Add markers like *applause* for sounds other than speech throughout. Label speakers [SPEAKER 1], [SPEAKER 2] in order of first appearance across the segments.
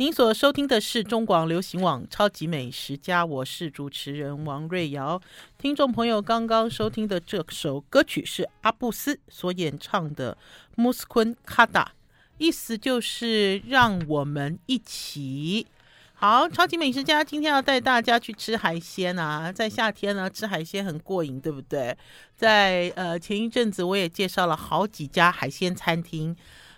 [SPEAKER 1] 您所收听的是中广流行网《超级美食家》，我是主持人王瑞瑶。听众朋友刚刚收听的这首歌曲是阿布斯所演唱的《Muskun Kada》，意思就是让我们一起。好，超级美食家今天要带大家去吃海鲜啊！在夏天呢，吃海鲜很过瘾，对不对？在呃前一阵子，我也介绍了好几家海鲜餐厅。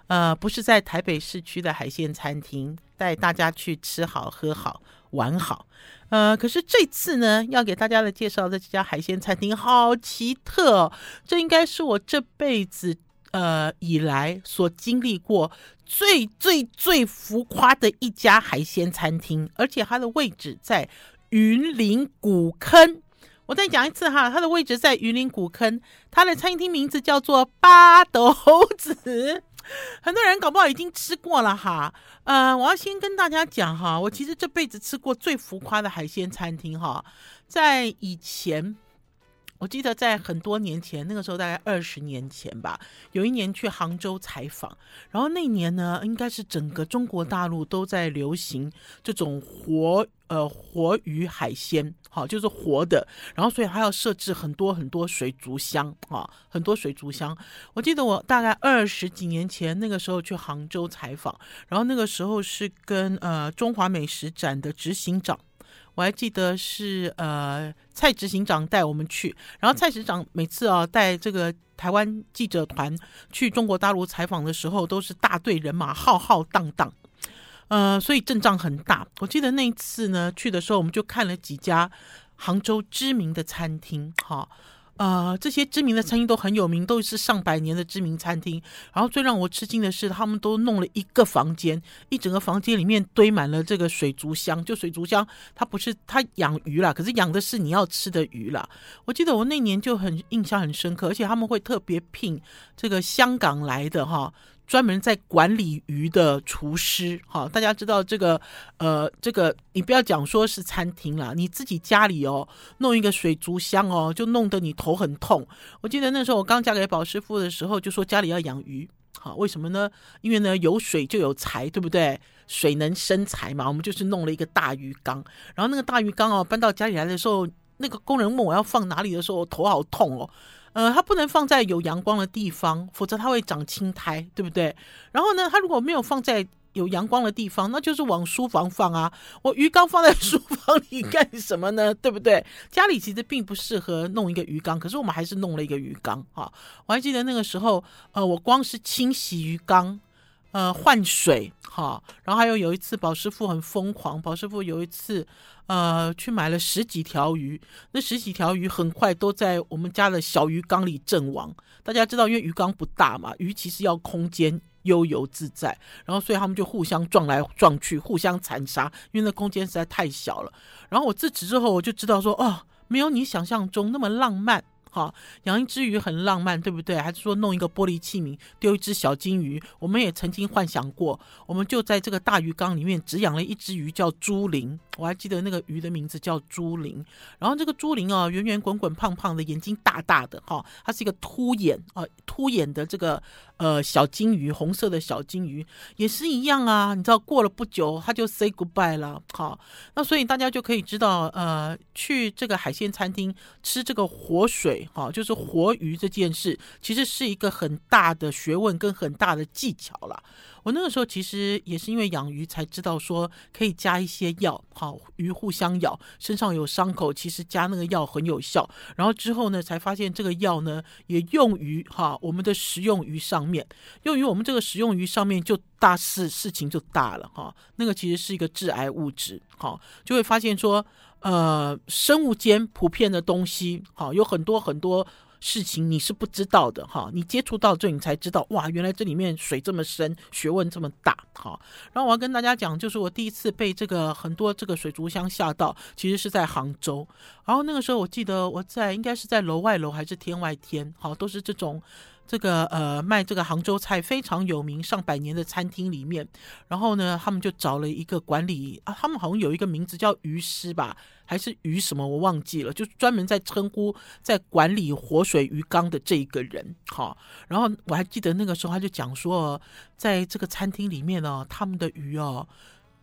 [SPEAKER 1] 呃，不是在台北市区的海鲜餐厅，带大家去吃好、喝好、玩好。呃，可是这次呢，要给大家的介绍的这家海鲜餐厅好奇特哦，这应该是我这辈子呃以来所经历过最最最浮夸的一家海鲜餐厅，而且它的位置在云林古坑。我再讲一次哈，它的位置在云林古坑，它的餐厅名字叫做八斗子。*laughs* 很多人搞不好已经吃过了哈，呃，我要先跟大家讲哈，我其实这辈子吃过最浮夸的海鲜餐厅哈，在以前，我记得在很多年前，那个时候大概二十年前吧，有一年去杭州采访，然后那年呢，应该是整个中国大陆都在流行这种活。呃，活鱼海鲜，好，就是活的，然后所以还要设置很多很多水族箱啊，很多水族箱。我记得我大概二十几年前那个时候去杭州采访，然后那个时候是跟呃中华美食展的执行长，我还记得是呃蔡执行长带我们去，然后蔡执行长每次啊带这个台湾记者团去中国大陆采访的时候，都是大队人马浩浩荡荡。呃，所以阵仗很大。我记得那一次呢，去的时候我们就看了几家杭州知名的餐厅，哈，啊，这些知名的餐厅都很有名，都是上百年的知名餐厅。然后最让我吃惊的是，他们都弄了一个房间，一整个房间里面堆满了这个水族箱。就水族箱，它不是它养鱼啦，可是养的是你要吃的鱼啦。我记得我那年就很印象很深刻，而且他们会特别聘这个香港来的哈。专门在管理鱼的厨师，哈，大家知道这个，呃，这个你不要讲说是餐厅啦，你自己家里哦，弄一个水族箱哦，就弄得你头很痛。我记得那时候我刚嫁给宝师傅的时候，就说家里要养鱼，好，为什么呢？因为呢有水就有财，对不对？水能生财嘛。我们就是弄了一个大鱼缸，然后那个大鱼缸哦搬到家里来的时候，那个工人问我要放哪里的时候，我头好痛哦。呃，它不能放在有阳光的地方，否则它会长青苔，对不对？然后呢，它如果没有放在有阳光的地方，那就是往书房放啊。我鱼缸放在 *laughs* 书房里干什么呢？对不对？家里其实并不适合弄一个鱼缸，可是我们还是弄了一个鱼缸哈。我还记得那个时候，呃，我光是清洗鱼缸。呃，换水哈，然后还有有一次，宝师傅很疯狂。宝师傅有一次，呃，去买了十几条鱼，那十几条鱼很快都在我们家的小鱼缸里阵亡。大家知道，因为鱼缸不大嘛，鱼其实要空间悠游自在，然后所以他们就互相撞来撞去，互相残杀，因为那空间实在太小了。然后我自此之后，我就知道说，哦，没有你想象中那么浪漫。好，养一只鱼很浪漫，对不对？还是说弄一个玻璃器皿，丢一只小金鱼？我们也曾经幻想过，我们就在这个大鱼缸里面只养了一只鱼，叫朱玲。我还记得那个鱼的名字叫朱玲。然后这个朱玲啊，圆圆滚滚、胖胖的，眼睛大大的，哈，它是一个凸眼啊，凸眼的这个呃小金鱼，红色的小金鱼也是一样啊。你知道，过了不久，它就 say goodbye 了。好，那所以大家就可以知道，呃，去这个海鲜餐厅吃这个活水。好，就是活鱼这件事，其实是一个很大的学问跟很大的技巧了。我那个时候其实也是因为养鱼才知道说可以加一些药，好，鱼互相咬，身上有伤口，其实加那个药很有效。然后之后呢，才发现这个药呢也用于哈我们的食用鱼上面，用于我们这个食用鱼上面就大事事情就大了哈。那个其实是一个致癌物质，好，就会发现说。呃，生物间普遍的东西，哈，有很多很多事情你是不知道的，哈，你接触到这你才知道，哇，原来这里面水这么深，学问这么大，哈。然后我要跟大家讲，就是我第一次被这个很多这个水族箱吓到，其实是在杭州。然后那个时候我记得我在应该是在楼外楼还是天外天，好，都是这种。这个呃卖这个杭州菜非常有名上百年的餐厅里面，然后呢，他们就找了一个管理啊，他们好像有一个名字叫鱼师吧，还是鱼什么我忘记了，就专门在称呼在管理活水鱼缸的这一个人。好，然后我还记得那个时候他就讲说，在这个餐厅里面呢，他们的鱼哦。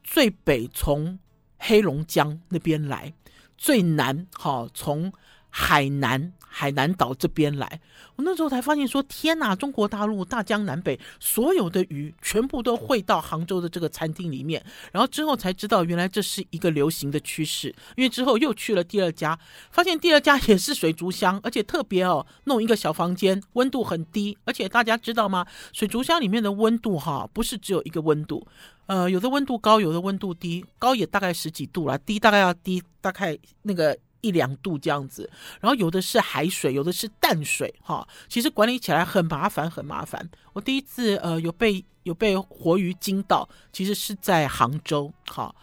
[SPEAKER 1] 最北从黑龙江那边来，最南好从海南。海南岛这边来，我那时候才发现说，天哪！中国大陆大江南北所有的鱼全部都汇到杭州的这个餐厅里面，然后之后才知道原来这是一个流行的趋势。因为之后又去了第二家，发现第二家也是水族箱，而且特别哦，弄一个小房间，温度很低。而且大家知道吗？水族箱里面的温度哈，不是只有一个温度，呃，有的温度高，有的温度低，高也大概十几度啦，低大概要低大概那个。一两度这样子，然后有的是海水，有的是淡水，哈，其实管理起来很麻烦，很麻烦。我第一次呃有被有被活鱼惊到，其实是在杭州，哈。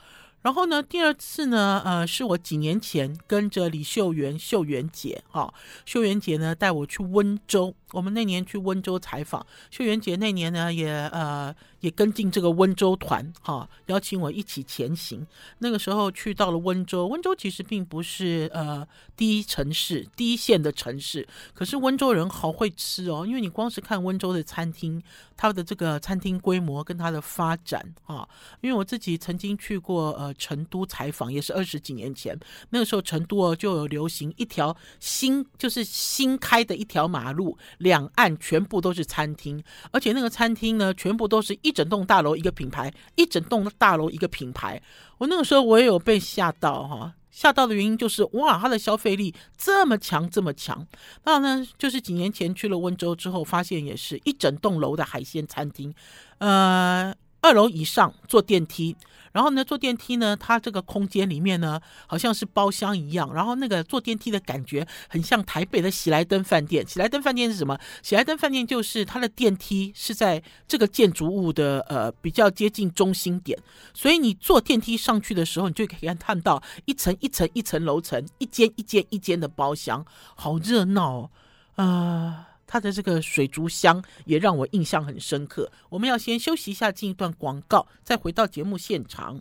[SPEAKER 1] 然后呢，第二次呢，呃，是我几年前跟着李秀媛秀媛姐，哈，秀媛姐呢带我去温州，我们那年去温州采访，秀媛姐那年呢也呃。也跟进这个温州团，哈，邀请我一起前行。那个时候去到了温州，温州其实并不是呃第一城市、第一线的城市，可是温州人好会吃哦。因为你光是看温州的餐厅，它的这个餐厅规模跟它的发展啊，因为我自己曾经去过呃成都采访，也是二十几年前，那个时候成都哦就有流行一条新就是新开的一条马路，两岸全部都是餐厅，而且那个餐厅呢，全部都是一。整栋大楼一个品牌，一整栋大楼一个品牌。我那个时候我也有被吓到哈，吓到的原因就是哇，它的消费力这么强这么强。那呢，就是几年前去了温州之后，发现也是一整栋楼的海鲜餐厅，呃，二楼以上坐电梯。然后呢，坐电梯呢，它这个空间里面呢，好像是包厢一样。然后那个坐电梯的感觉很像台北的喜来登饭店。喜来登饭店是什么？喜来登饭店就是它的电梯是在这个建筑物的呃比较接近中心点，所以你坐电梯上去的时候，你就可以看到一层一层一层楼层，一间一间一间的包厢，好热闹哦，啊、它的这个水族箱也让我印象很深刻。我们要先休息一下，进一段广告，再回到节目现场。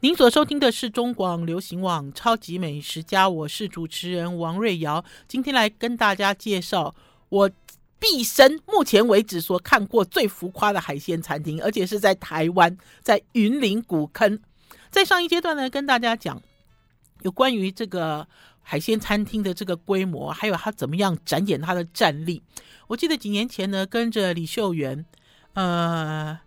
[SPEAKER 1] 您所收听的是中广流行网《超级美食家》，我是主持人王瑞瑶。今天来跟大家介绍我毕生目前为止所看过最浮夸的海鲜餐厅，而且是在台湾，在云林古坑。在上一阶段呢，跟大家讲。有关于这个海鲜餐厅的这个规模，还有它怎么样展演它的战力。我记得几年前呢，跟着李秀媛，呃，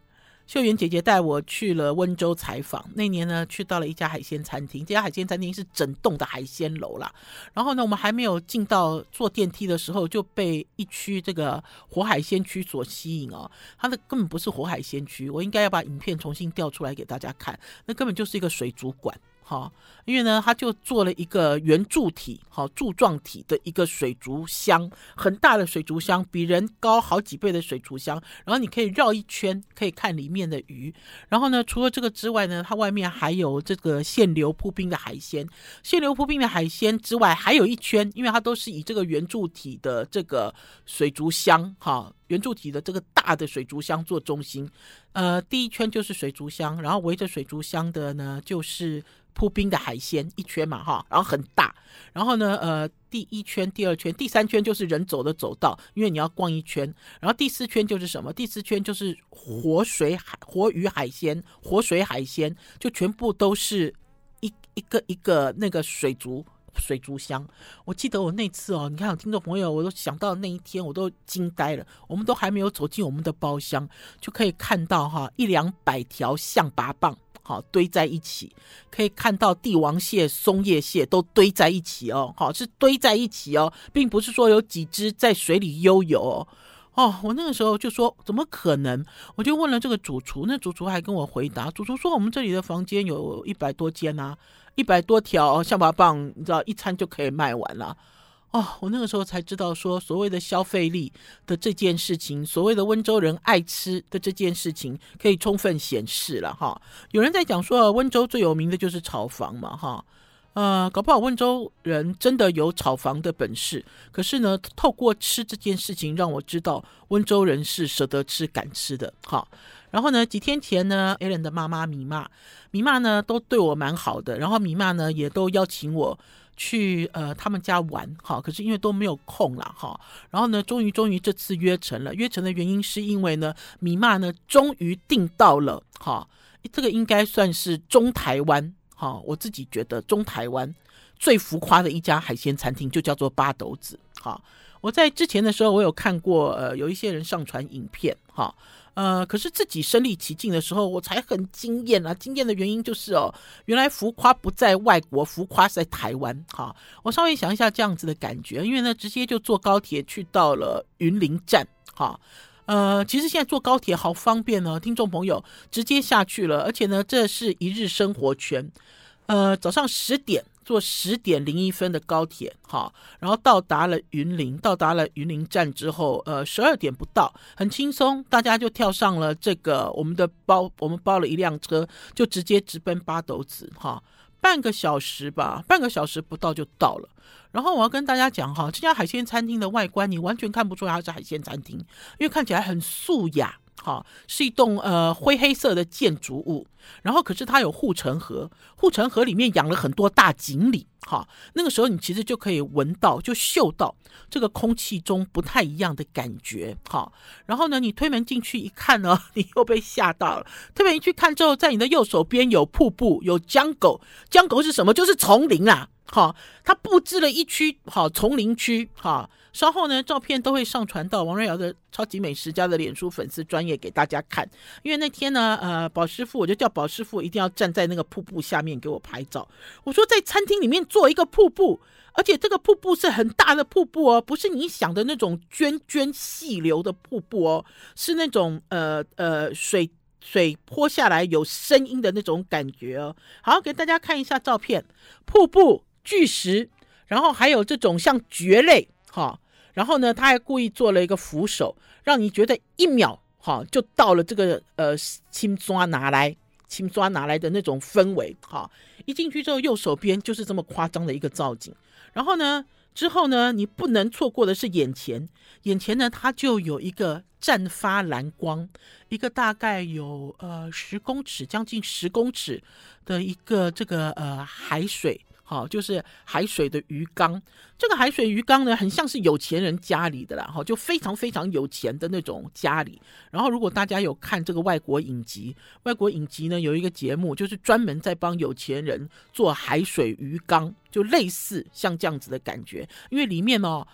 [SPEAKER 1] 秀媛姐姐带我去了温州采访。那年呢，去到了一家海鲜餐厅，这家海鲜餐厅是整栋的海鲜楼啦。然后呢，我们还没有进到坐电梯的时候，就被一区这个活海鲜区所吸引哦。它的根本不是活海鲜区，我应该要把影片重新调出来给大家看。那根本就是一个水族馆。好，因为呢，他就做了一个圆柱体，好柱状体的一个水族箱，很大的水族箱，比人高好几倍的水族箱。然后你可以绕一圈，可以看里面的鱼。然后呢，除了这个之外呢，它外面还有这个限流铺冰的海鲜。限流铺冰的海鲜之外，还有一圈，因为它都是以这个圆柱体的这个水族箱，哈，圆柱体的这个大的水族箱做中心。呃，第一圈就是水族箱，然后围着水族箱的呢就是。铺冰的海鲜一圈嘛哈，然后很大，然后呢，呃，第一圈、第二圈、第三圈就是人走的走道，因为你要逛一圈，然后第四圈就是什么？第四圈就是活水海、活鱼海鲜、活水海鲜，就全部都是一一个一个那个水族水族箱。我记得我那次哦，你看，听众朋友，我都想到那一天，我都惊呆了。我们都还没有走进我们的包厢，就可以看到哈一两百条象拔蚌。好，堆在一起，可以看到帝王蟹、松叶蟹都堆在一起哦。好，是堆在一起哦，并不是说有几只在水里悠游哦。哦，我那个时候就说怎么可能？我就问了这个主厨，那主厨还跟我回答，主厨说我们这里的房间有一百多间啊，一百多条象拔蚌，你知道一餐就可以卖完了。哦，我那个时候才知道说，所谓的消费力的这件事情，所谓的温州人爱吃的这件事情，可以充分显示了哈。有人在讲说，温州最有名的就是炒房嘛哈，呃，搞不好温州人真的有炒房的本事。可是呢，透过吃这件事情，让我知道温州人是舍得吃、敢吃的哈。然后呢，几天前呢，Allen 的妈妈米妈，米妈呢都对我蛮好的，然后米妈呢也都邀请我。去呃他们家玩，哈，可是因为都没有空了，哈。然后呢，终于终于这次约成了，约成的原因是因为呢，米妈呢终于订到了，哈，这个应该算是中台湾，哈，我自己觉得中台湾最浮夸的一家海鲜餐厅就叫做八斗子，哈。我在之前的时候，我有看过，呃，有一些人上传影片，哈，呃，可是自己身历其境的时候，我才很惊艳啊！惊艳的原因就是哦，原来浮夸不在外国，浮夸在台湾，哈。我稍微想一下这样子的感觉，因为呢，直接就坐高铁去到了云林站，哈，呃，其实现在坐高铁好方便呢，听众朋友直接下去了，而且呢，这是一日生活圈，呃，早上十点。坐十点零一分的高铁，哈，然后到达了云林，到达了云林站之后，呃，十二点不到，很轻松，大家就跳上了这个我们的包，我们包了一辆车，就直接直奔八斗子，哈，半个小时吧，半个小时不到就到了。然后我要跟大家讲哈，这家海鲜餐厅的外观你完全看不出它是海鲜餐厅，因为看起来很素雅。好，是一栋呃灰黑色的建筑物，然后可是它有护城河，护城河里面养了很多大锦鲤。好，那个时候你其实就可以闻到，就嗅到这个空气中不太一样的感觉。好，然后呢，你推门进去一看呢，*laughs* 你又被吓到了。推门一去看之后，在你的右手边有瀑布，有江狗。江狗是什么？就是丛林啊。好，它布置了一区好丛林区。好。稍后呢，照片都会上传到王瑞瑶的超级美食家的脸书粉丝专页给大家看。因为那天呢，呃，宝师傅我就叫宝师傅一定要站在那个瀑布下面给我拍照。我说在餐厅里面做一个瀑布，而且这个瀑布是很大的瀑布哦，不是你想的那种涓涓细流的瀑布哦，是那种呃呃水水泼下来有声音的那种感觉哦。好，给大家看一下照片，瀑布、巨石，然后还有这种像蕨类。好，然后呢，他还故意做了一个扶手，让你觉得一秒好就到了这个呃青抓拿来青抓拿来的那种氛围。好，一进去之后，右手边就是这么夸张的一个造景。然后呢，之后呢，你不能错过的是眼前，眼前呢，它就有一个绽发蓝光，一个大概有呃十公尺，将近十公尺的一个这个呃海水。好，就是海水的鱼缸。这个海水鱼缸呢，很像是有钱人家里的啦，哈，就非常非常有钱的那种家里。然后，如果大家有看这个外国影集，外国影集呢有一个节目，就是专门在帮有钱人做海水鱼缸，就类似像这样子的感觉。因为里面哦，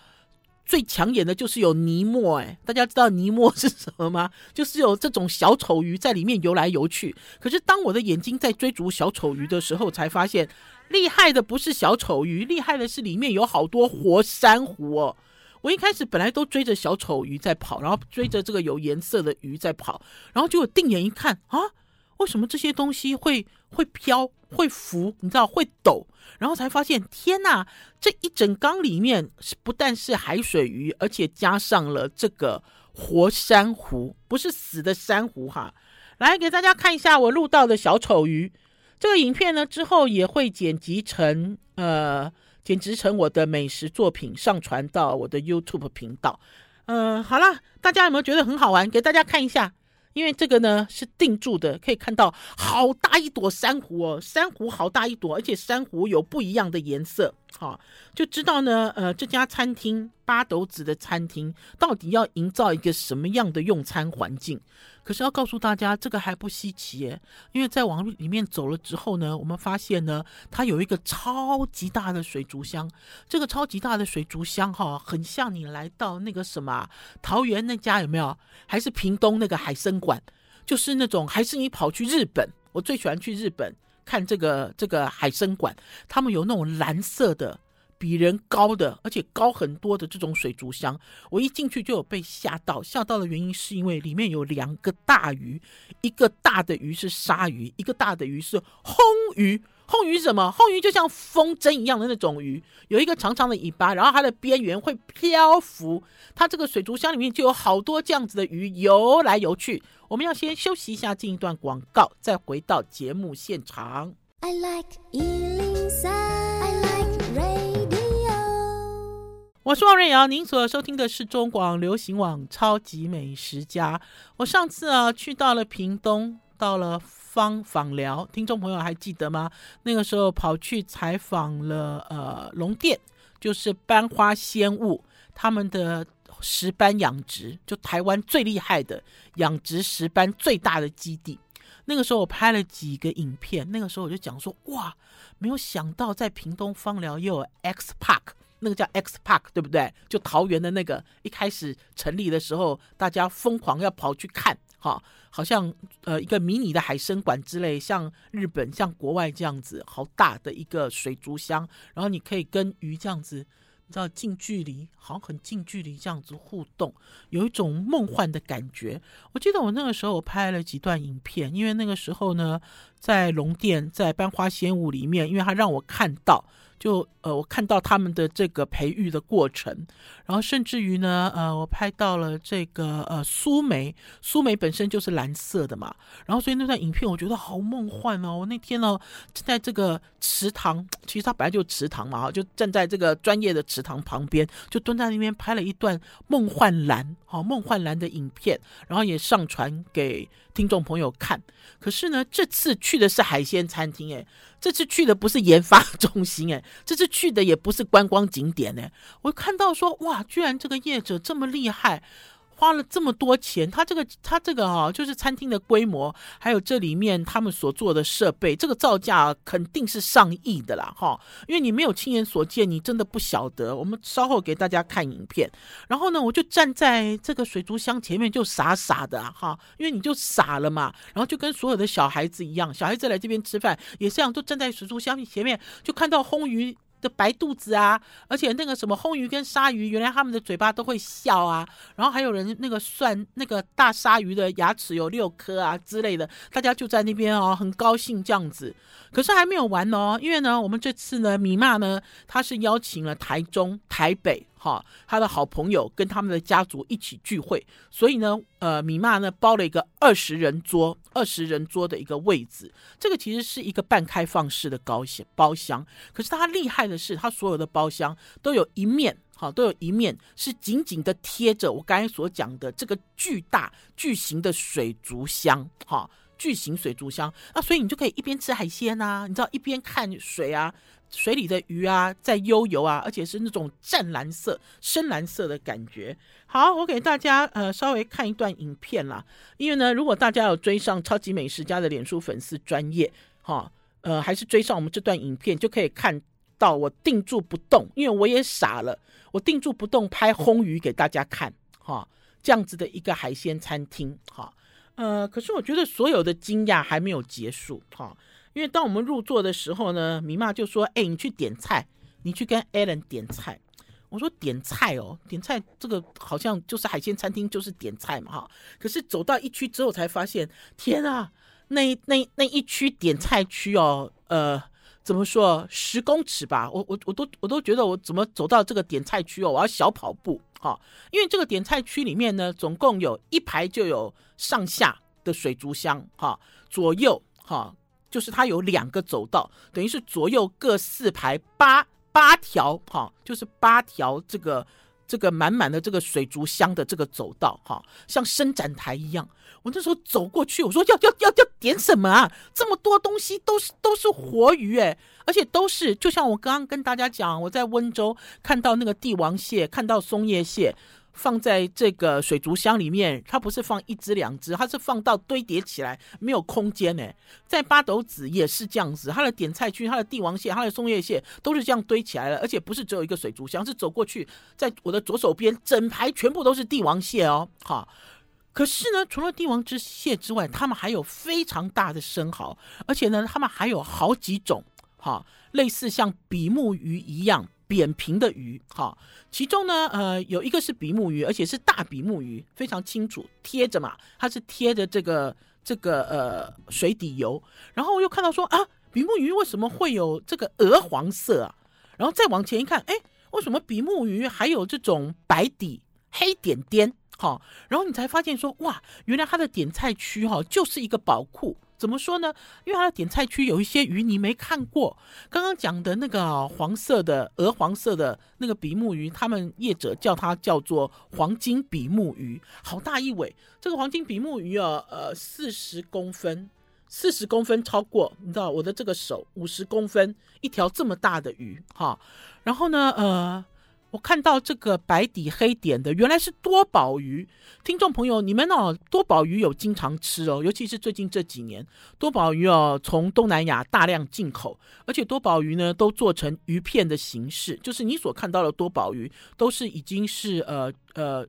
[SPEAKER 1] 最抢眼的就是有尼莫，哎，大家知道尼莫是什么吗？就是有这种小丑鱼在里面游来游去。可是当我的眼睛在追逐小丑鱼的时候，才发现。厉害的不是小丑鱼，厉害的是里面有好多活珊瑚哦。我一开始本来都追着小丑鱼在跑，然后追着这个有颜色的鱼在跑，然后结果定眼一看啊，为什么这些东西会会飘、会浮？你知道会抖？然后才发现，天哪！这一整缸里面是不但是海水鱼，而且加上了这个活珊瑚，不是死的珊瑚哈。来给大家看一下我录到的小丑鱼。这个影片呢，之后也会剪辑成呃，剪辑成我的美食作品，上传到我的 YouTube 频道。呃，好了，大家有没有觉得很好玩？给大家看一下，因为这个呢是定住的，可以看到好大一朵珊瑚哦，珊瑚好大一朵，而且珊瑚有不一样的颜色。好，就知道呢，呃，这家餐厅八斗子的餐厅到底要营造一个什么样的用餐环境？可是要告诉大家，这个还不稀奇耶，因为在往里面走了之后呢，我们发现呢，它有一个超级大的水族箱。这个超级大的水族箱哈，很像你来到那个什么桃园那家有没有？还是屏东那个海生馆？就是那种，还是你跑去日本？我最喜欢去日本看这个这个海生馆，他们有那种蓝色的。比人高的，而且高很多的这种水族箱，我一进去就有被吓到。吓到的原因是因为里面有两个大鱼，一个大的鱼是鲨鱼，一个大的鱼是魟鱼。魟鱼什么？魟鱼就像风筝一样的那种鱼，有一个长长的尾巴，然后它的边缘会漂浮。它这个水族箱里面就有好多这样子的鱼游来游去。我们要先休息一下，进一段广告，再回到节目现场。I like 我是王瑞瑶，您所收听的是中广流行网超级美食家。我上次啊去到了屏东，到了芳访寮，听众朋友还记得吗？那个时候跑去采访了呃龙店，就是班花仙物他们的石斑养殖，就台湾最厉害的养殖石斑最大的基地。那个时候我拍了几个影片，那个时候我就讲说，哇，没有想到在屏东芳寮又有 X Park，那个叫 X Park 对不对？就桃园的那个，一开始成立的时候，大家疯狂要跑去看，哈，好像呃一个迷你的海生馆之类，像日本、像国外这样子，好大的一个水族箱，然后你可以跟鱼这样子。你知道近距离，好像很近距离这样子互动，有一种梦幻的感觉。我记得我那个时候我拍了几段影片，因为那个时候呢，在龙店，在班花仙舞里面，因为他让我看到。就呃，我看到他们的这个培育的过程，然后甚至于呢，呃，我拍到了这个呃苏梅，苏梅本身就是蓝色的嘛，然后所以那段影片我觉得好梦幻哦。我那天呢，在这个池塘，其实它本来就池塘嘛，就站在这个专业的池塘旁边，就蹲在那边拍了一段梦幻蓝，好梦幻蓝的影片，然后也上传给听众朋友看。可是呢，这次去的是海鲜餐厅，哎。这次去的不是研发中心，哎，*laughs* 这次去的也不是观光景点，哎，我看到说，哇，居然这个业者这么厉害。花了这么多钱，他这个他这个哈、就是餐厅的规模，还有这里面他们所做的设备，这个造价肯定是上亿的啦哈。因为你没有亲眼所见，你真的不晓得。我们稍后给大家看影片，然后呢，我就站在这个水族箱前面，就傻傻的哈，因为你就傻了嘛。然后就跟所有的小孩子一样，小孩子来这边吃饭也是这样，都站在水族箱前面，就看到魟鱼。的白肚子啊，而且那个什么红鱼跟鲨鱼，原来他们的嘴巴都会笑啊。然后还有人那个算那个大鲨鱼的牙齿有六颗啊之类的，大家就在那边哦，很高兴这样子。可是还没有完哦，因为呢，我们这次呢，米娜呢，他是邀请了台中、台北。哈，他的好朋友跟他们的家族一起聚会，所以呢，呃，米妈呢包了一个二十人桌，二十人桌的一个位置。这个其实是一个半开放式的高箱包厢，可是它厉害的是，它所有的包厢都有一面，哈，都有一面是紧紧的贴着我刚才所讲的这个巨大巨型的水族箱，哈，巨型水族箱。那所以你就可以一边吃海鲜啊，你知道，一边看水啊。水里的鱼啊，在悠游啊，而且是那种湛蓝色、深蓝色的感觉。好，我给大家呃稍微看一段影片啦。因为呢，如果大家有追上超级美食家的脸书粉丝专业，哈，呃，还是追上我们这段影片，就可以看到我定住不动，因为我也傻了，我定住不动拍魟鱼给大家看，哈，这样子的一个海鲜餐厅，哈，呃，可是我觉得所有的惊讶还没有结束，哈。因为当我们入座的时候呢，米妈就说：“哎，你去点菜，你去跟 Alan 点菜。”我说：“点菜哦，点菜这个好像就是海鲜餐厅，就是点菜嘛，哈。”可是走到一区之后才发现，天啊，那那那一区点菜区哦，呃，怎么说，十公尺吧？我我我都我都觉得我怎么走到这个点菜区哦，我要小跑步哈。因为这个点菜区里面呢，总共有一排就有上下的水族箱哈，左右哈。就是它有两个走道，等于是左右各四排八八条，哈，就是八条这个这个满满的这个水族箱的这个走道，哈，像伸展台一样。我那时候走过去，我说要要要要点什么啊？这么多东西都是都是活鱼哎，而且都是就像我刚刚跟大家讲，我在温州看到那个帝王蟹，看到松叶蟹。放在这个水族箱里面，它不是放一只两只，它是放到堆叠起来，没有空间呢。在八斗子也是这样子，它的点菜区、它的帝王蟹、它的松叶蟹都是这样堆起来的，而且不是只有一个水族箱，是走过去，在我的左手边，整排全部都是帝王蟹哦。好，可是呢，除了帝王之蟹之外，他们还有非常大的生蚝，而且呢，他们还有好几种，哈，类似像比目鱼一样。扁平的鱼，哈，其中呢，呃，有一个是比目鱼，而且是大比目鱼，非常清楚，贴着嘛，它是贴着这个这个呃水底游，然后又看到说啊，比目鱼为什么会有这个鹅黄色啊？然后再往前一看，哎，为什么比目鱼还有这种白底黑点点？哈，然后你才发现说，哇，原来它的点菜区哈就是一个宝库。怎么说呢？因为它的点菜区有一些鱼你没看过。刚刚讲的那个黄色的鹅黄色的那个比目鱼，他们业者叫它叫做黄金比目鱼，好大一尾。这个黄金比目鱼啊，呃，四十公分，四十公分超过，你知道我的这个手五十公分一条这么大的鱼哈，然后呢，呃，我看到这个白底黑点的，原来是多宝鱼。听众朋友，你们哦，多宝鱼有经常吃哦，尤其是最近这几年，多宝鱼哦从东南亚大量进口，而且多宝鱼呢都做成鱼片的形式，就是你所看到的多宝鱼都是已经是呃呃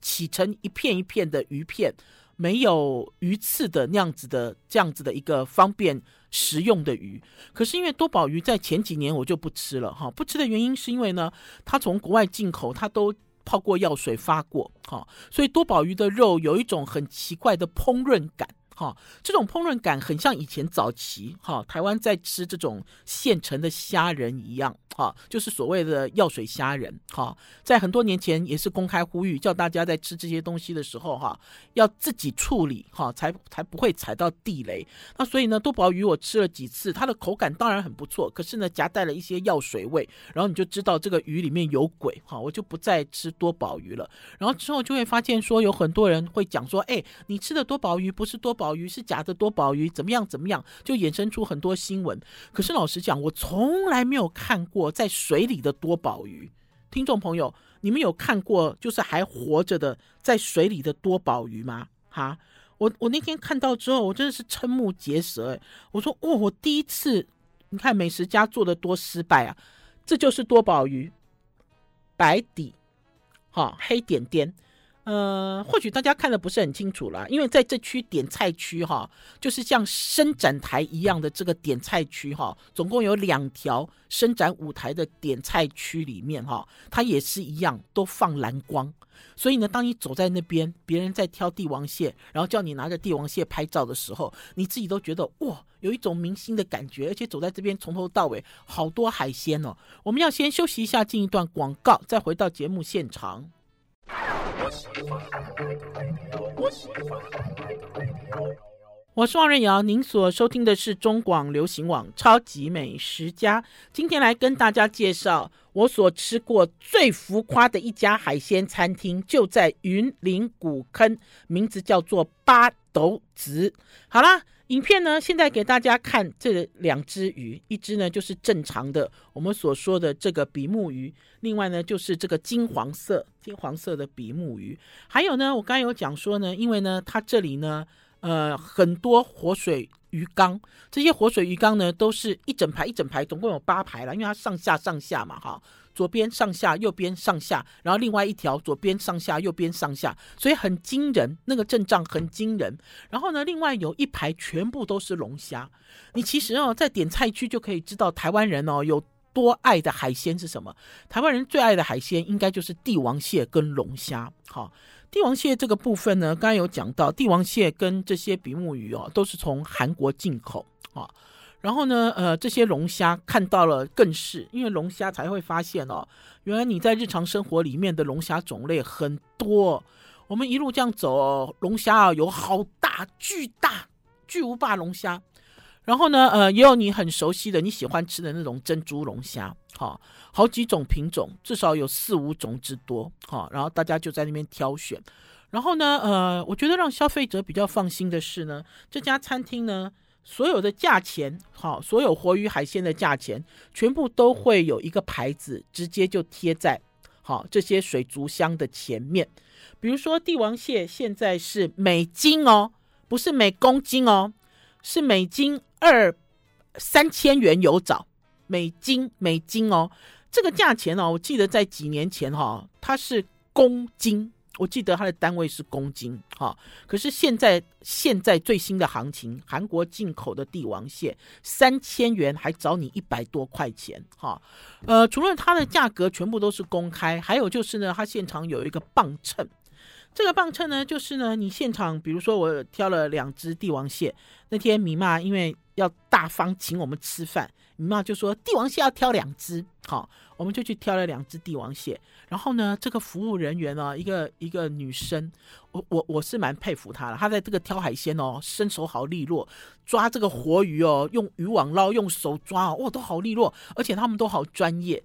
[SPEAKER 1] 起成一片一片的鱼片。没有鱼刺的那样子的这样子的一个方便食用的鱼，可是因为多宝鱼在前几年我就不吃了哈，不吃的原因是因为呢，它从国外进口，它都泡过药水发过哈，所以多宝鱼的肉有一种很奇怪的烹饪感。哈，这种烹饪感很像以前早期哈，台湾在吃这种现成的虾仁一样，哈，就是所谓的药水虾仁，哈，在很多年前也是公开呼吁，叫大家在吃这些东西的时候，哈，要自己处理，哈，才才不会踩到地雷。那所以呢，多宝鱼我吃了几次，它的口感当然很不错，可是呢，夹带了一些药水味，然后你就知道这个鱼里面有鬼，哈，我就不再吃多宝鱼了。然后之后就会发现说，有很多人会讲说，哎，你吃的多宝鱼不是多宝。鱼是假的多宝鱼，怎么样？怎么样？就衍生出很多新闻。可是老实讲，我从来没有看过在水里的多宝鱼。听众朋友，你们有看过就是还活着的在水里的多宝鱼吗？哈，我我那天看到之后，我真的是瞠目结舌。我说，哦，我第一次，你看美食家做的多失败啊！这就是多宝鱼，白底，哈，黑点点。呃，或许大家看得不是很清楚了，因为在这区点菜区哈，就是像伸展台一样的这个点菜区哈，总共有两条伸展舞台的点菜区里面哈，它也是一样都放蓝光，所以呢，当你走在那边，别人在挑帝王蟹，然后叫你拿着帝王蟹拍照的时候，你自己都觉得哇，有一种明星的感觉，而且走在这边从头到尾好多海鲜哦。我们要先休息一下，进一段广告，再回到节目现场。我是王瑞瑶，您所收听的是中广流行网《超级美食家》。今天来跟大家介绍我所吃过最浮夸的一家海鲜餐厅，就在云林古坑，名字叫做八斗子。好啦。影片呢，现在给大家看这两只鱼，一只呢就是正常的我们所说的这个比目鱼，另外呢就是这个金黄色金黄色的比目鱼，还有呢，我刚有讲说呢，因为呢它这里呢，呃很多活水鱼缸，这些活水鱼缸呢都是一整排一整排，总共有八排了，因为它上下上下嘛，哈。左边上下，右边上下，然后另外一条左边上下，右边上下，所以很惊人，那个阵仗很惊人。然后呢，另外有一排全部都是龙虾。你其实哦，在点菜区就可以知道台湾人哦有多爱的海鲜是什么。台湾人最爱的海鲜应该就是帝王蟹跟龙虾。好，帝王蟹这个部分呢，刚刚有讲到，帝王蟹跟这些比目鱼哦，都是从韩国进口啊。然后呢，呃，这些龙虾看到了更是，因为龙虾才会发现哦，原来你在日常生活里面的龙虾种类很多。我们一路这样走，龙虾啊有好大巨大巨无霸龙虾，然后呢，呃，也有你很熟悉的你喜欢吃的那种珍珠龙虾，好，好几种品种，至少有四五种之多，好，然后大家就在那边挑选。然后呢，呃，我觉得让消费者比较放心的是呢，这家餐厅呢。所有的价钱，好，所有活鱼海鲜的价钱，全部都会有一个牌子，直接就贴在好这些水族箱的前面。比如说帝王蟹现在是每斤哦，不是每公斤哦，是每斤二三千元有找，每斤每斤哦，这个价钱哦，我记得在几年前哈，它是公斤。我记得它的单位是公斤，哈，可是现在现在最新的行情，韩国进口的帝王蟹三千元还找你一百多块钱，哈，呃，除了它的价格全部都是公开，还有就是呢，它现场有一个磅秤，这个磅秤呢，就是呢，你现场比如说我挑了两只帝王蟹，那天米妈因为要大方请我们吃饭，米妈就说帝王蟹要挑两只，好。我们就去挑了两只帝王蟹，然后呢，这个服务人员呢，一个一个女生，我我我是蛮佩服她的，她在这个挑海鲜哦，身手好利落，抓这个活鱼哦，用渔网捞，用手抓哦，哇，都好利落，而且他们都好专业。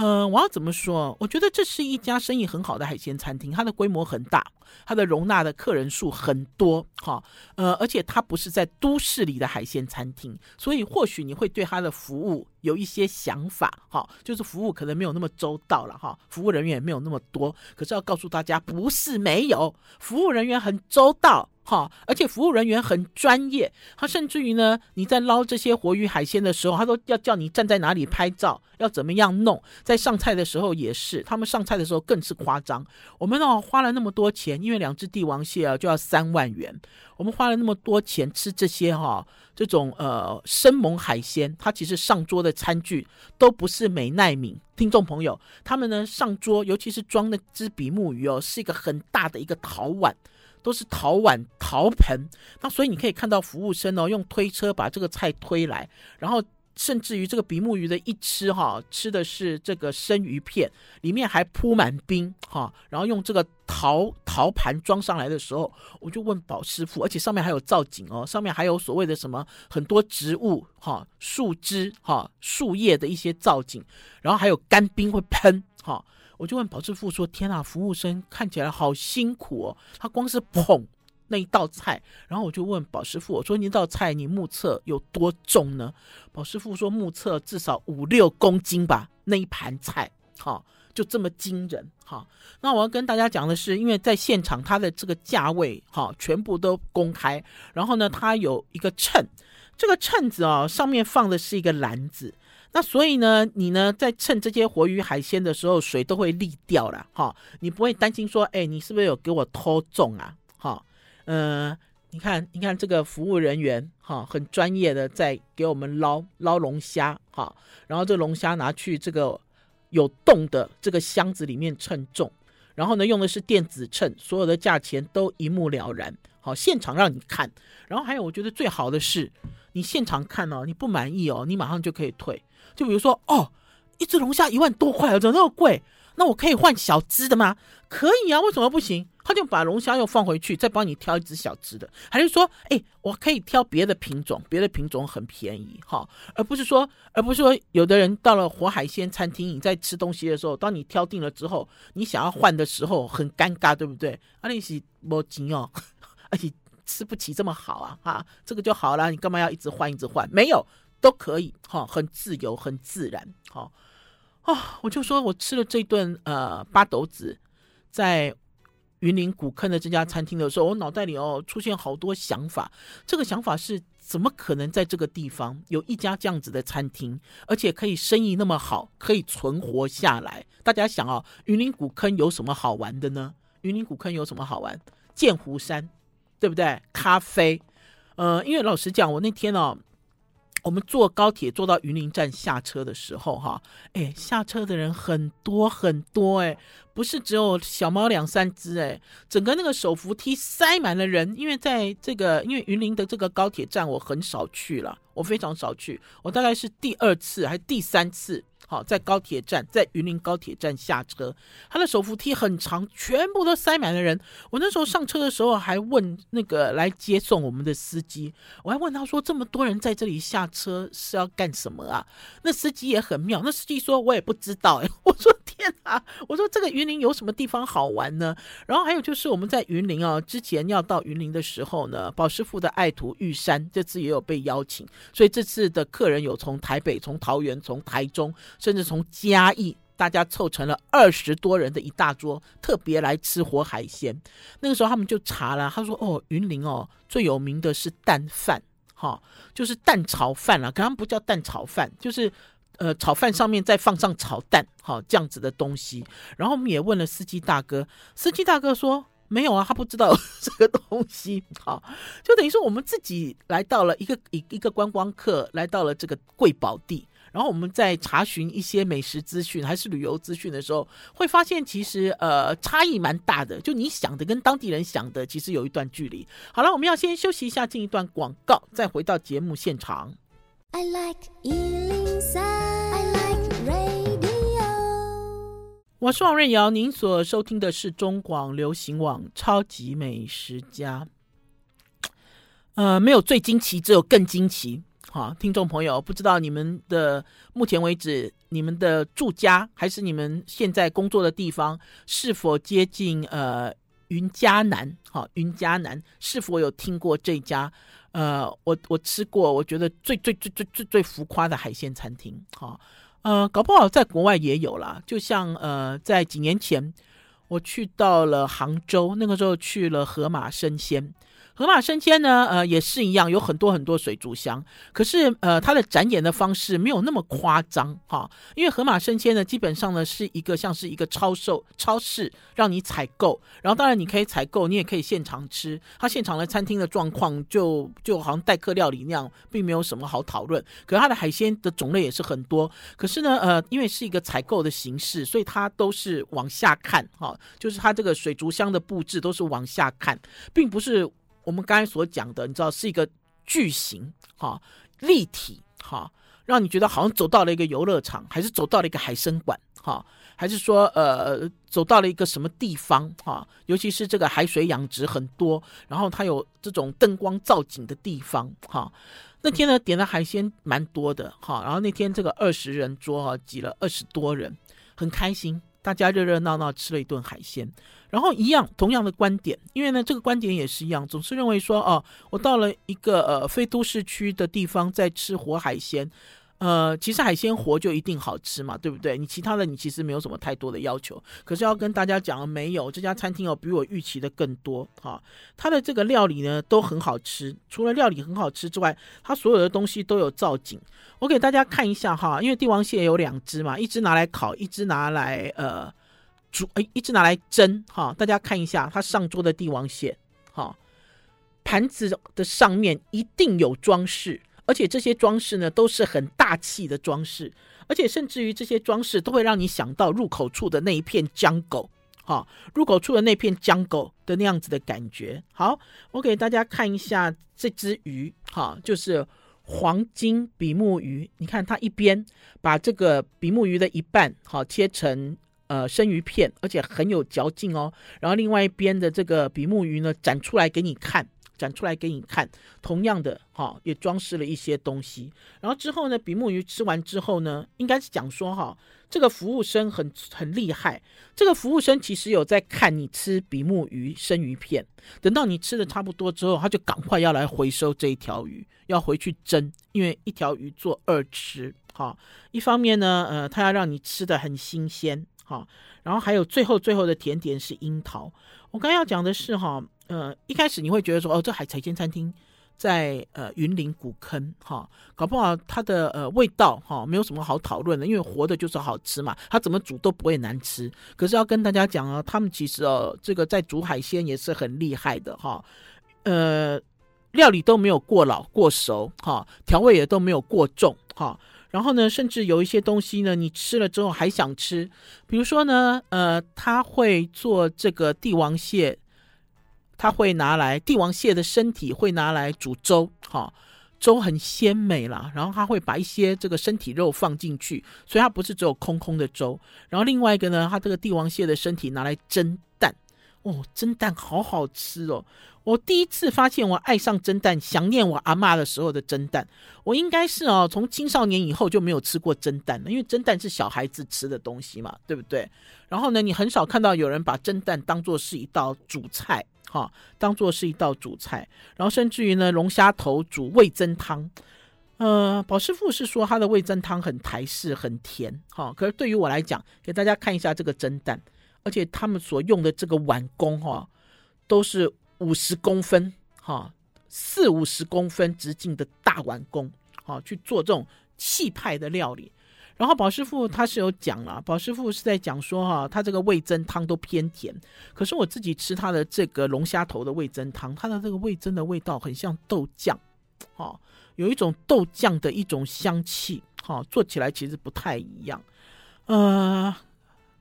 [SPEAKER 1] 嗯、我要怎么说？我觉得这是一家生意很好的海鲜餐厅，它的规模很大，它的容纳的客人数很多，哈，呃，而且它不是在都市里的海鲜餐厅，所以或许你会对它的服务有一些想法，哈，就是服务可能没有那么周到了，哈，服务人员也没有那么多。可是要告诉大家，不是没有，服务人员很周到。哈，而且服务人员很专业，他甚至于呢，你在捞这些活鱼海鲜的时候，他都要叫你站在哪里拍照，要怎么样弄。在上菜的时候也是，他们上菜的时候更是夸张。我们哦花了那么多钱，因为两只帝王蟹啊就要三万元，我们花了那么多钱吃这些哈这种呃生猛海鲜，它其实上桌的餐具都不是美奈皿。听众朋友，他们呢上桌，尤其是装那只比目鱼哦，是一个很大的一个陶碗。都是陶碗、陶盆，那所以你可以看到服务生哦，用推车把这个菜推来，然后甚至于这个比目鱼的一吃哈，吃的是这个生鱼片，里面还铺满冰哈，然后用这个陶陶盘装上来的时候，我就问宝师傅，而且上面还有造景哦，上面还有所谓的什么很多植物哈、树枝哈、树叶的一些造景，然后还有干冰会喷哈。我就问宝师傅说：“天啊，服务生看起来好辛苦哦，他光是捧那一道菜。”然后我就问宝师傅：“我说那道菜你目测有多重呢？”宝师傅说：“目测至少五六公斤吧，那一盘菜，哈，就这么惊人，哈。”那我要跟大家讲的是，因为在现场它的这个价位，哈，全部都公开。然后呢，它有一个秤，这个秤子啊，上面放的是一个篮子。那所以呢，你呢在称这些活鱼海鲜的时候，水都会沥掉了哈，你不会担心说，哎，你是不是有给我偷重啊？哈，嗯，你看，你看这个服务人员哈，很专业的在给我们捞捞龙虾哈，然后这龙虾拿去这个有洞的这个箱子里面称重，然后呢用的是电子秤，所有的价钱都一目了然，好，现场让你看，然后还有我觉得最好的是，你现场看哦，你不满意哦，你马上就可以退。就比如说，哦，一只龙虾一万多块，怎么那么贵？那我可以换小只的吗？可以啊，为什么不行？他就把龙虾又放回去，再帮你挑一只小只的，还是说，哎，我可以挑别的品种，别的品种很便宜，哈，而不是说，而不是说，有的人到了活海鲜餐厅，你在吃东西的时候，当你挑定了之后，你想要换的时候很尴尬，对不对？啊，你是没钱哦，*laughs* 而且吃不起这么好啊，哈，这个就好了，你干嘛要一直换，一直换？没有。都可以哈，很自由，很自然，哈啊！我就说我吃了这顿呃八斗子，在云林古坑的这家餐厅的时候，我脑袋里哦出现好多想法。这个想法是怎么可能在这个地方有一家这样子的餐厅，而且可以生意那么好，可以存活下来？大家想哦，云林古坑有什么好玩的呢？云林古坑有什么好玩？剑湖山，对不对？咖啡，呃，因为老实讲，我那天哦。我们坐高铁坐到云林站下车的时候，哈，哎，下车的人很多很多，哎，不是只有小猫两三只，哎，整个那个手扶梯塞满了人。因为在这个，因为云林的这个高铁站我很少去了，我非常少去，我大概是第二次还是第三次。好，在高铁站，在云林高铁站下车，他的手扶梯很长，全部都塞满了人。我那时候上车的时候，还问那个来接送我们的司机，我还问他说：“这么多人在这里下车是要干什么啊？”那司机也很妙，那司机说：“我也不知道。”哎，我说：“啊！” *laughs* 我说：“这个云林有什么地方好玩呢？”然后还有就是我们在云林啊，之前要到云林的时候呢，宝师傅的爱徒玉山这次也有被邀请，所以这次的客人有从台北、从桃园、从台中。甚至从嘉义，大家凑成了二十多人的一大桌，特别来吃活海鲜。那个时候他们就查了，他说：“哦，云林哦，最有名的是蛋饭，哈、就是蛋炒饭了。可他们不叫蛋炒饭，就是呃，炒饭上面再放上炒蛋，好、这样子的东西。然后我们也问了司机大哥，司机大哥说没有啊，他不知道 *laughs* 这个东西。好、就等于说我们自己来到了一个一一个观光客来到了这个贵宝地。”然后我们在查询一些美食资讯还是旅游资讯的时候，会发现其实呃差异蛮大的，就你想的跟当地人想的其实有一段距离。好了，我们要先休息一下，进一段广告，再回到节目现场。I like 103, I like radio。我是王瑞瑶，您所收听的是中广流行网《超级美食家》。呃，没有最惊奇，只有更惊奇。好，听众朋友，不知道你们的目前为止，你们的住家还是你们现在工作的地方，是否接近呃云嘉南，哈，云嘉南是否有听过这家？呃，我我吃过，我觉得最最最最最最浮夸的海鲜餐厅，哈，呃，搞不好在国外也有啦。就像呃，在几年前我去到了杭州，那个时候去了河马生鲜。河马生鲜呢，呃，也是一样，有很多很多水族箱。可是，呃，它的展演的方式没有那么夸张哈。因为河马生鲜呢，基本上呢是一个像是一个超售超市，让你采购。然后，当然你可以采购，你也可以现场吃。它现场的餐厅的状况就就好像待客料理那样，并没有什么好讨论。可是它的海鲜的种类也是很多。可是呢，呃，因为是一个采购的形式，所以它都是往下看哈，就是它这个水族箱的布置都是往下看，并不是。我们刚才所讲的，你知道是一个巨型哈立体哈，让你觉得好像走到了一个游乐场，还是走到了一个海参馆哈，还是说呃走到了一个什么地方哈？尤其是这个海水养殖很多，然后它有这种灯光造景的地方哈。那天呢点的海鲜蛮多的哈，然后那天这个二十人桌哈挤了二十多人，很开心。大家热热闹闹吃了一顿海鲜，然后一样同样的观点，因为呢这个观点也是一样，总是认为说哦，我到了一个呃非都市区的地方在吃活海鲜。呃，其实海鲜活就一定好吃嘛，对不对？你其他的你其实没有什么太多的要求。可是要跟大家讲，没有这家餐厅哦，比我预期的更多哈。它的这个料理呢都很好吃，除了料理很好吃之外，它所有的东西都有造景。我给大家看一下哈，因为帝王蟹有两只嘛，一只拿来烤，一只拿来呃煮，哎，一只拿来蒸哈。大家看一下它上桌的帝王蟹，哈，盘子的上面一定有装饰。而且这些装饰呢，都是很大气的装饰，而且甚至于这些装饰都会让你想到入口处的那一片江狗，哈，入口处的那片江狗的那样子的感觉。好，我给大家看一下这只鱼，哈，就是黄金比目鱼。你看它一边把这个比目鱼的一半，哈，切成呃生鱼片，而且很有嚼劲哦。然后另外一边的这个比目鱼呢，展出来给你看。展出来给你看，同样的哈，也装饰了一些东西。然后之后呢，比目鱼吃完之后呢，应该是讲说哈，这个服务生很很厉害。这个服务生其实有在看你吃比目鱼生鱼片，等到你吃的差不多之后，他就赶快要来回收这一条鱼，要回去蒸，因为一条鱼做二吃哈。一方面呢，呃，他要让你吃的很新鲜哈。然后还有最后最后的甜点是樱桃。我刚要讲的是哈。呃，一开始你会觉得说，哦，这海海鲜餐厅在呃云林古坑哈，搞不好它的呃味道哈没有什么好讨论的，因为活的就是好吃嘛，它怎么煮都不会难吃。可是要跟大家讲啊，他们其实哦，这个在煮海鲜也是很厉害的哈，呃，料理都没有过老过熟哈，调味也都没有过重哈，然后呢，甚至有一些东西呢，你吃了之后还想吃，比如说呢，呃，他会做这个帝王蟹。他会拿来帝王蟹的身体会拿来煮粥，哈，粥很鲜美啦。然后他会把一些这个身体肉放进去，所以它不是只有空空的粥。然后另外一个呢，他这个帝王蟹的身体拿来蒸蛋，哦，蒸蛋好好吃哦。我第一次发现我爱上蒸蛋，想念我阿嬷的时候的蒸蛋。我应该是哦，从青少年以后就没有吃过蒸蛋了，因为蒸蛋是小孩子吃的东西嘛，对不对？然后呢，你很少看到有人把蒸蛋当做是一道主菜。哈，当做是一道主菜，然后甚至于呢，龙虾头煮味增汤。呃，宝师傅是说他的味增汤很台式，很甜。哈，可是对于我来讲，给大家看一下这个蒸蛋，而且他们所用的这个碗工哈，都是五十公分，哈，四五十公分直径的大碗工，哈，去做这种气派的料理。然后宝师傅他是有讲了，宝师傅是在讲说哈，他这个味噌汤都偏甜，可是我自己吃他的这个龙虾头的味噌汤，它的这个味噌的味道很像豆酱，哈，有一种豆酱的一种香气，哈，做起来其实不太一样。呃，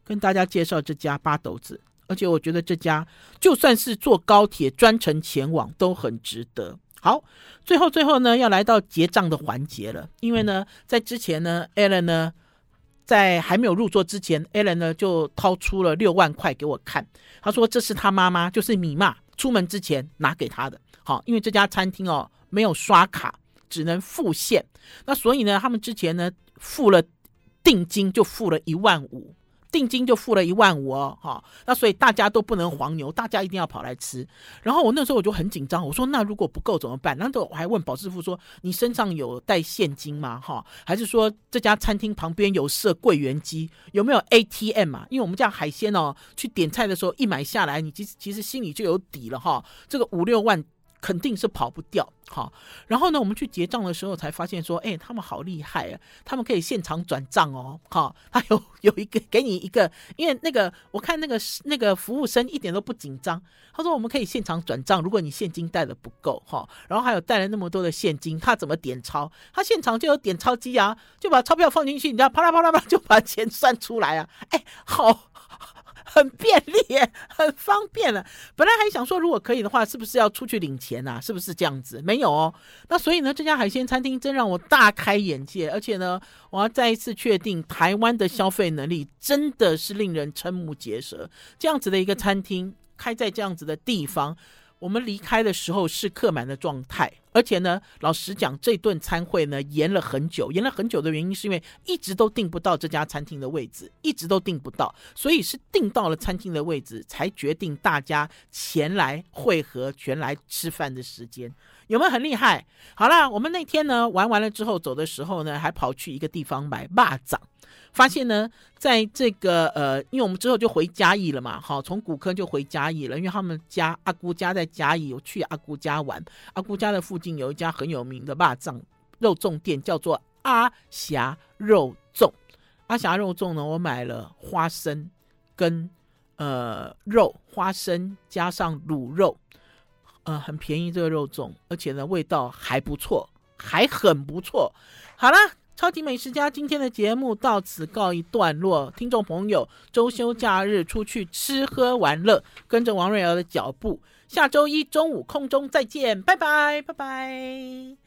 [SPEAKER 1] 跟大家介绍这家八斗子，而且我觉得这家就算是坐高铁专程前往都很值得。好，最后最后呢，要来到结账的环节了。因为呢，在之前呢，Allen 呢，在还没有入座之前，Allen 呢就掏出了六万块给我看。他说这是他妈妈，就是米妈出门之前拿给他的。好，因为这家餐厅哦没有刷卡，只能付现。那所以呢，他们之前呢付了定金，就付了一万五。定金就付了一万五哦，哈，那所以大家都不能黄牛，大家一定要跑来吃。然后我那时候我就很紧张，我说那如果不够怎么办？那时候我还问保师傅说，你身上有带现金吗？哈，还是说这家餐厅旁边有设柜员机，有没有 ATM 啊？因为我们家海鲜哦，去点菜的时候一买下来，你其实其实心里就有底了哈，这个五六万。肯定是跑不掉，好，然后呢，我们去结账的时候才发现说，哎，他们好厉害啊，他们可以现场转账哦，好，他有 *laughs* 有一个给你一个，因为那个我看那个那个服务生一点都不紧张，他说我们可以现场转账，如果你现金带的不够，哈，然后还有带了那么多的现金，他怎么点钞？他现场就有点钞机啊，就把钞票放进去，你知道，啪啦啪啦啪啦就把钱算出来啊，哎，好。很便利，很方便了。本来还想说，如果可以的话，是不是要出去领钱呐、啊？是不是这样子？没有哦。那所以呢，这家海鲜餐厅真让我大开眼界，而且呢，我要再一次确定，台湾的消费能力真的是令人瞠目结舌。这样子的一个餐厅开在这样子的地方。我们离开的时候是客满的状态，而且呢，老实讲，这顿餐会呢延了很久，延了很久的原因是因为一直都订不到这家餐厅的位置，一直都订不到，所以是订到了餐厅的位置才决定大家前来会合、前来吃饭的时间，有没有很厉害？好啦，我们那天呢玩完了之后走的时候呢，还跑去一个地方买蚂蚱。发现呢，在这个呃，因为我们之后就回嘉义了嘛，好，从古坑就回嘉义了，因为他们家阿姑家在嘉义，我去阿姑家玩。阿姑家的附附近有一家很有名的肉粽肉粽店，叫做阿霞肉粽。阿霞肉粽呢，我买了花生跟呃肉，花生加上卤肉，呃，很便宜这个肉粽，而且呢味道还不错，还很不错。好了。超级美食家今天的节目到此告一段落，听众朋友，周休假日出去吃喝玩乐，跟着王瑞瑶的脚步，下周一中午空中再见，拜拜，拜拜。